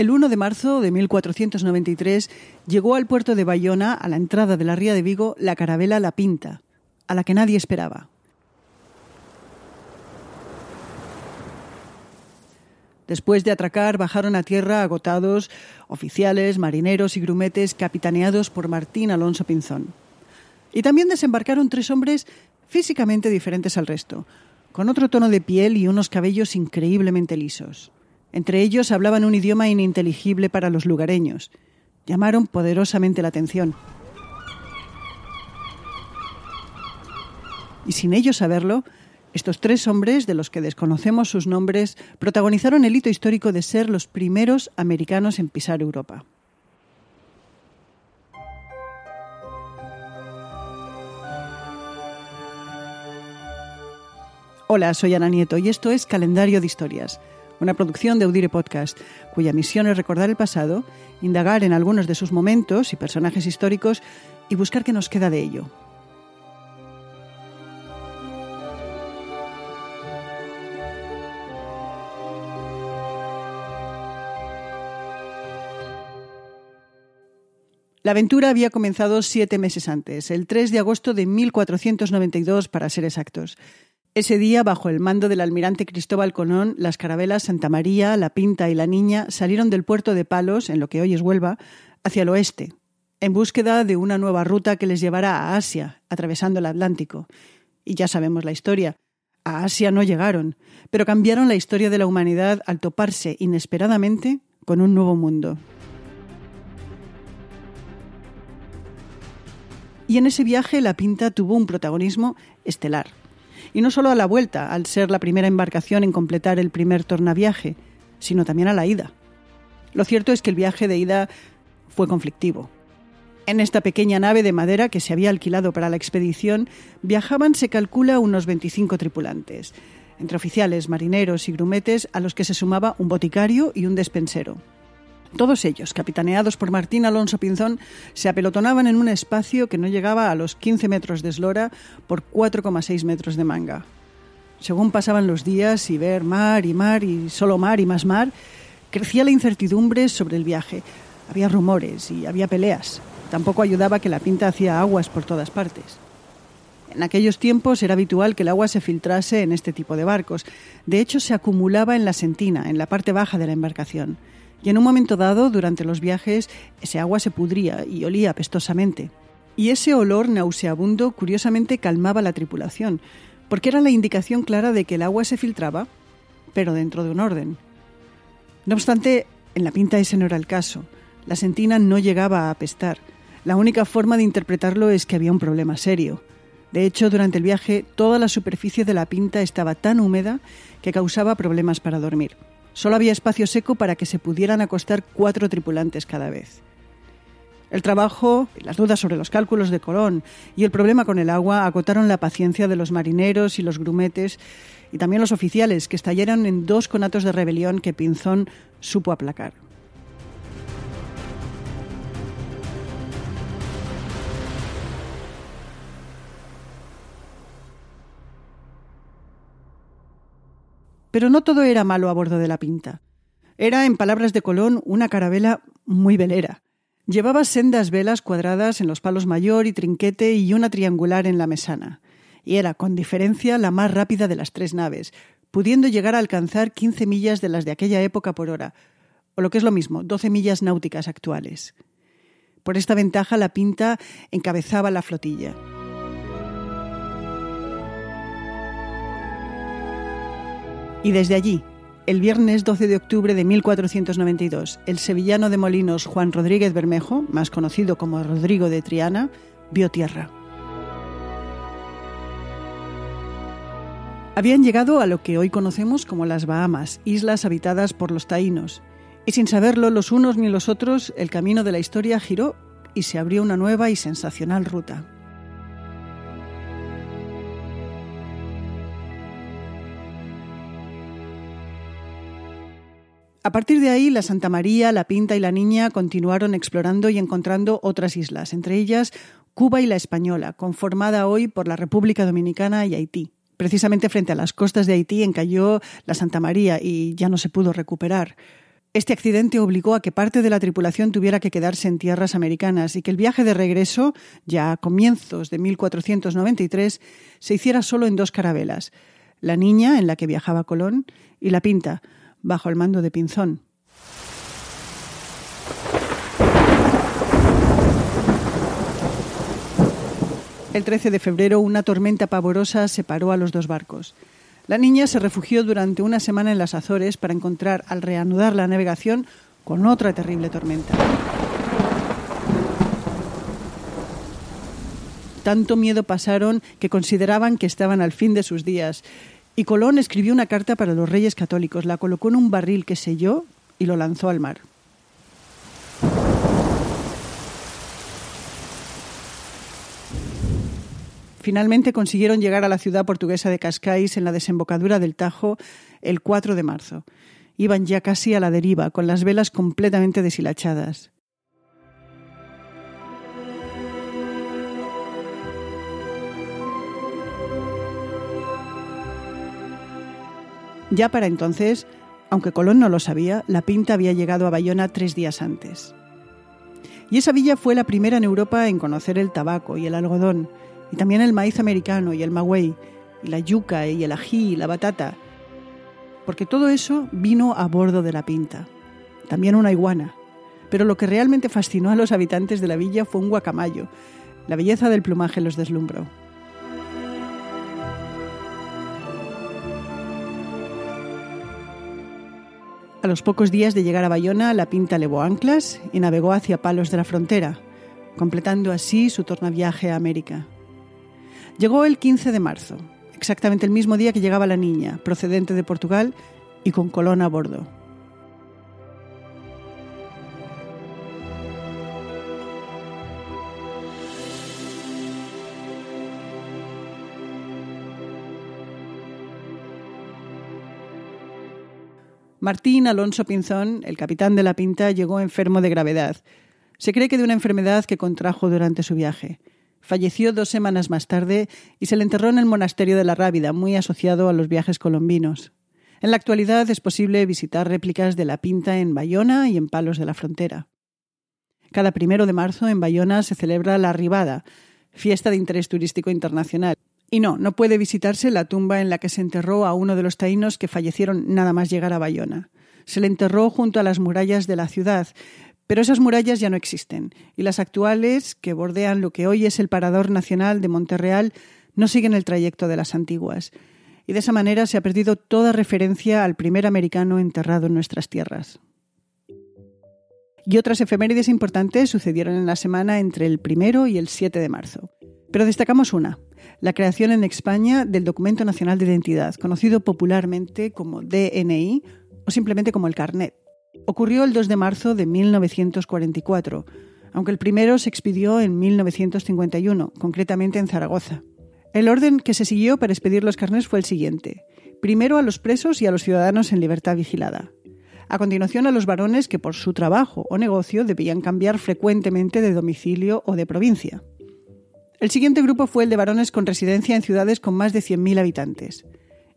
El 1 de marzo de 1493 llegó al puerto de Bayona, a la entrada de la ría de Vigo, la carabela La Pinta, a la que nadie esperaba. Después de atracar, bajaron a tierra agotados oficiales, marineros y grumetes capitaneados por Martín Alonso Pinzón. Y también desembarcaron tres hombres físicamente diferentes al resto, con otro tono de piel y unos cabellos increíblemente lisos. Entre ellos hablaban un idioma ininteligible para los lugareños. Llamaron poderosamente la atención. Y sin ellos saberlo, estos tres hombres, de los que desconocemos sus nombres, protagonizaron el hito histórico de ser los primeros americanos en pisar Europa. Hola, soy Ana Nieto y esto es Calendario de Historias, una producción de Audire Podcast, cuya misión es recordar el pasado, indagar en algunos de sus momentos y personajes históricos y buscar qué nos queda de ello. La aventura había comenzado siete meses antes, el 3 de agosto de 1492 para ser exactos. Ese día, bajo el mando del almirante Cristóbal Colón, las carabelas Santa María, La Pinta y La Niña salieron del puerto de Palos, en lo que hoy es Huelva, hacia el oeste, en búsqueda de una nueva ruta que les llevara a Asia, atravesando el Atlántico. Y ya sabemos la historia. A Asia no llegaron, pero cambiaron la historia de la humanidad al toparse inesperadamente con un nuevo mundo. Y en ese viaje la Pinta tuvo un protagonismo estelar. Y no solo a la vuelta, al ser la primera embarcación en completar el primer tornaviaje, sino también a la ida. Lo cierto es que el viaje de ida fue conflictivo. En esta pequeña nave de madera que se había alquilado para la expedición viajaban, se calcula, unos 25 tripulantes, entre oficiales, marineros y grumetes, a los que se sumaba un boticario y un despensero. Todos ellos, capitaneados por Martín Alonso Pinzón, se apelotonaban en un espacio que no llegaba a los 15 metros de eslora por 4,6 metros de manga. Según pasaban los días y ver mar y mar y solo mar y más mar, crecía la incertidumbre sobre el viaje. Había rumores y había peleas. Tampoco ayudaba que la pinta hacía aguas por todas partes. En aquellos tiempos era habitual que el agua se filtrase en este tipo de barcos. De hecho, se acumulaba en la sentina, en la parte baja de la embarcación y en un momento dado, durante los viajes, ese agua se pudría y olía apestosamente. Y ese olor nauseabundo curiosamente calmaba la tripulación, porque era la indicación clara de que el agua se filtraba, pero dentro de un orden. No obstante, en la pinta ese no era el caso. La sentina no llegaba a apestar. La única forma de interpretarlo es que había un problema serio. De hecho, durante el viaje, toda la superficie de la pinta estaba tan húmeda que causaba problemas para dormir. Solo había espacio seco para que se pudieran acostar cuatro tripulantes cada vez. El trabajo, las dudas sobre los cálculos de Colón y el problema con el agua agotaron la paciencia de los marineros y los grumetes y también los oficiales, que estallaron en dos conatos de rebelión que Pinzón supo aplacar. Pero no todo era malo a bordo de la Pinta. Era, en palabras de Colón, una carabela muy velera. Llevaba sendas velas cuadradas en los palos mayor y trinquete y una triangular en la mesana. Y era, con diferencia, la más rápida de las tres naves, pudiendo llegar a alcanzar 15 millas de las de aquella época por hora, o lo que es lo mismo, 12 millas náuticas actuales. Por esta ventaja, la Pinta encabezaba la flotilla. Y desde allí, el viernes 12 de octubre de 1492, el sevillano de Molinos Juan Rodríguez Bermejo, más conocido como Rodrigo de Triana, vio tierra. Habían llegado a lo que hoy conocemos como las Bahamas, islas habitadas por los taínos, y sin saberlo los unos ni los otros, el camino de la historia giró y se abrió una nueva y sensacional ruta. A partir de ahí, la Santa María, la Pinta y la Niña continuaron explorando y encontrando otras islas, entre ellas Cuba y la Española, conformada hoy por la República Dominicana y Haití. Precisamente frente a las costas de Haití encalló la Santa María y ya no se pudo recuperar. Este accidente obligó a que parte de la tripulación tuviera que quedarse en tierras americanas y que el viaje de regreso, ya a comienzos de 1493, se hiciera solo en dos carabelas, la niña, en la que viajaba Colón, y la Pinta, bajo el mando de Pinzón. El 13 de febrero una tormenta pavorosa separó a los dos barcos. La niña se refugió durante una semana en las Azores para encontrar, al reanudar la navegación, con otra terrible tormenta. Tanto miedo pasaron que consideraban que estaban al fin de sus días. Y Colón escribió una carta para los reyes católicos, la colocó en un barril que selló y lo lanzó al mar. Finalmente consiguieron llegar a la ciudad portuguesa de Cascais en la desembocadura del Tajo el 4 de marzo. Iban ya casi a la deriva, con las velas completamente deshilachadas. Ya para entonces, aunque Colón no lo sabía, la Pinta había llegado a Bayona tres días antes. Y esa villa fue la primera en Europa en conocer el tabaco y el algodón, y también el maíz americano y el maguey, y la yuca y el ají y la batata, porque todo eso vino a bordo de la pinta. También una iguana. Pero lo que realmente fascinó a los habitantes de la villa fue un guacamayo. La belleza del plumaje los deslumbró. A los pocos días de llegar a Bayona, la Pinta levó anclas y navegó hacia Palos de la Frontera, completando así su tornaviaje a América. Llegó el 15 de marzo, exactamente el mismo día que llegaba la niña, procedente de Portugal y con Colón a bordo. Martín Alonso Pinzón, el capitán de la Pinta, llegó enfermo de gravedad. Se cree que de una enfermedad que contrajo durante su viaje. Falleció dos semanas más tarde y se le enterró en el monasterio de la Rábida, muy asociado a los viajes colombinos. En la actualidad es posible visitar réplicas de la Pinta en Bayona y en Palos de la Frontera. Cada primero de marzo en Bayona se celebra la Ribada, fiesta de interés turístico internacional. Y no, no puede visitarse la tumba en la que se enterró a uno de los taínos que fallecieron nada más llegar a Bayona. Se le enterró junto a las murallas de la ciudad, pero esas murallas ya no existen y las actuales, que bordean lo que hoy es el Parador Nacional de Monterreal, no siguen el trayecto de las antiguas. Y de esa manera se ha perdido toda referencia al primer americano enterrado en nuestras tierras. Y otras efemérides importantes sucedieron en la semana entre el primero y el 7 de marzo. Pero destacamos una, la creación en España del Documento Nacional de Identidad, conocido popularmente como DNI o simplemente como el Carnet. Ocurrió el 2 de marzo de 1944, aunque el primero se expidió en 1951, concretamente en Zaragoza. El orden que se siguió para expedir los carnés fue el siguiente. Primero a los presos y a los ciudadanos en libertad vigilada. A continuación a los varones que por su trabajo o negocio debían cambiar frecuentemente de domicilio o de provincia. El siguiente grupo fue el de varones con residencia en ciudades con más de 100.000 habitantes.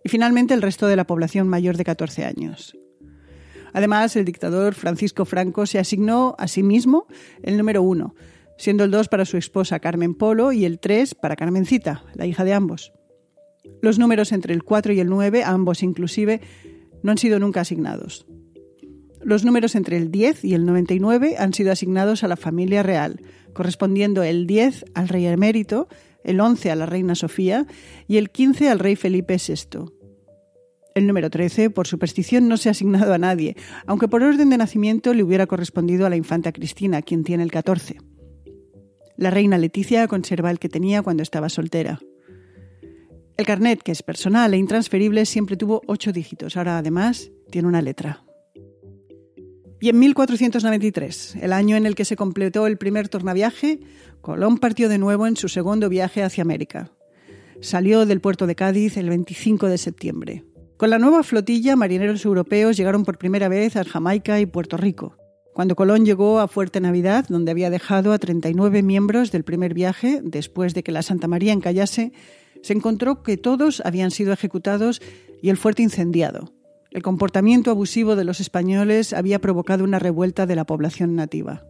Y finalmente el resto de la población mayor de 14 años. Además, el dictador Francisco Franco se asignó a sí mismo el número uno, siendo el dos para su esposa Carmen Polo y el tres para Carmencita, la hija de ambos. Los números entre el 4 y el 9, ambos inclusive, no han sido nunca asignados. Los números entre el 10 y el 99 han sido asignados a la familia real, correspondiendo el 10 al rey emérito, el 11 a la reina Sofía y el 15 al rey Felipe VI. El número 13, por superstición, no se ha asignado a nadie, aunque por orden de nacimiento le hubiera correspondido a la infanta Cristina, quien tiene el 14. La reina Leticia conserva el que tenía cuando estaba soltera. El carnet, que es personal e intransferible, siempre tuvo ocho dígitos. Ahora, además, tiene una letra. Y en 1493, el año en el que se completó el primer tornaviaje, Colón partió de nuevo en su segundo viaje hacia América. Salió del puerto de Cádiz el 25 de septiembre. Con la nueva flotilla, marineros europeos llegaron por primera vez a Jamaica y Puerto Rico. Cuando Colón llegó a Fuerte Navidad, donde había dejado a 39 miembros del primer viaje, después de que la Santa María encallase, se encontró que todos habían sido ejecutados y el fuerte incendiado. El comportamiento abusivo de los españoles había provocado una revuelta de la población nativa.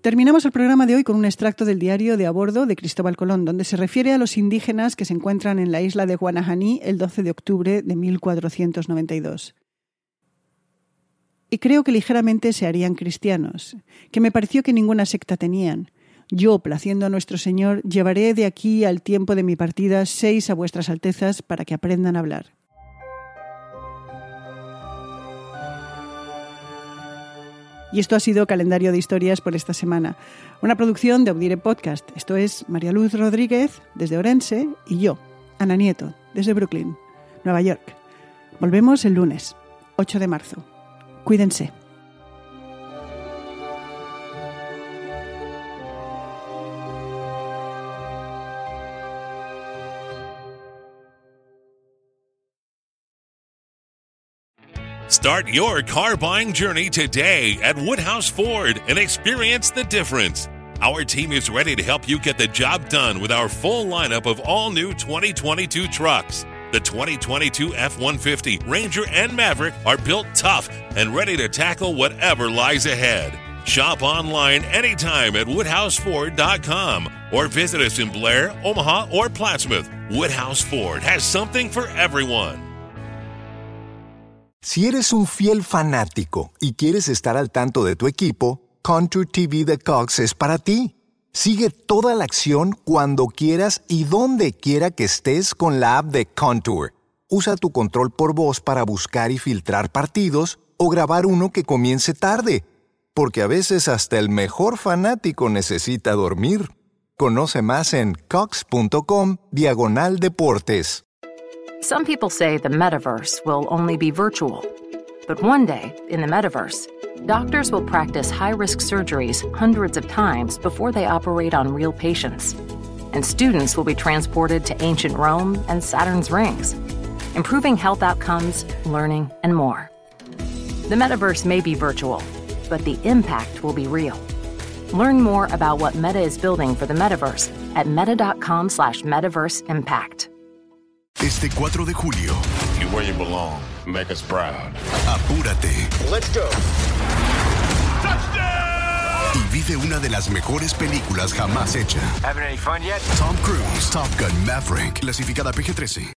Terminamos el programa de hoy con un extracto del diario de a bordo de Cristóbal Colón, donde se refiere a los indígenas que se encuentran en la isla de Guanajaní el 12 de octubre de 1492. Y creo que ligeramente se harían cristianos, que me pareció que ninguna secta tenían. Yo, placiendo a nuestro Señor, llevaré de aquí al tiempo de mi partida seis a vuestras altezas para que aprendan a hablar. Y esto ha sido Calendario de Historias por esta semana. Una producción de Audire Podcast. Esto es María Luz Rodríguez desde Orense y yo, Ana Nieto, desde Brooklyn, Nueva York. Volvemos el lunes, 8 de marzo. Cuídense. Start your car buying journey today at Woodhouse Ford and experience the difference. Our team is ready to help you get the job done with our full lineup of all new 2022 trucks. The 2022 F 150, Ranger, and Maverick are built tough and ready to tackle whatever lies ahead. Shop online anytime at WoodhouseFord.com or visit us in Blair, Omaha, or Plattsmouth. Woodhouse Ford has something for everyone. Si eres un fiel fanático y quieres estar al tanto de tu equipo, Contour TV de Cox es para ti. Sigue toda la acción cuando quieras y donde quiera que estés con la app de Contour. Usa tu control por voz para buscar y filtrar partidos o grabar uno que comience tarde, porque a veces hasta el mejor fanático necesita dormir. Conoce más en cox.com diagonal deportes. Some people say the metaverse will only be virtual. But one day, in the metaverse, doctors will practice high risk surgeries hundreds of times before they operate on real patients. And students will be transported to ancient Rome and Saturn's rings, improving health outcomes, learning, and more. The metaverse may be virtual, but the impact will be real. Learn more about what Meta is building for the metaverse at meta.com slash metaverse impact. Este 4 de julio. You're where you belong. Make us proud. Apúrate. Let's go. Y vive una de las mejores películas jamás hecha. Having any fun yet? Tom Cruise, Top Gun Maverick, clasificada PG-13.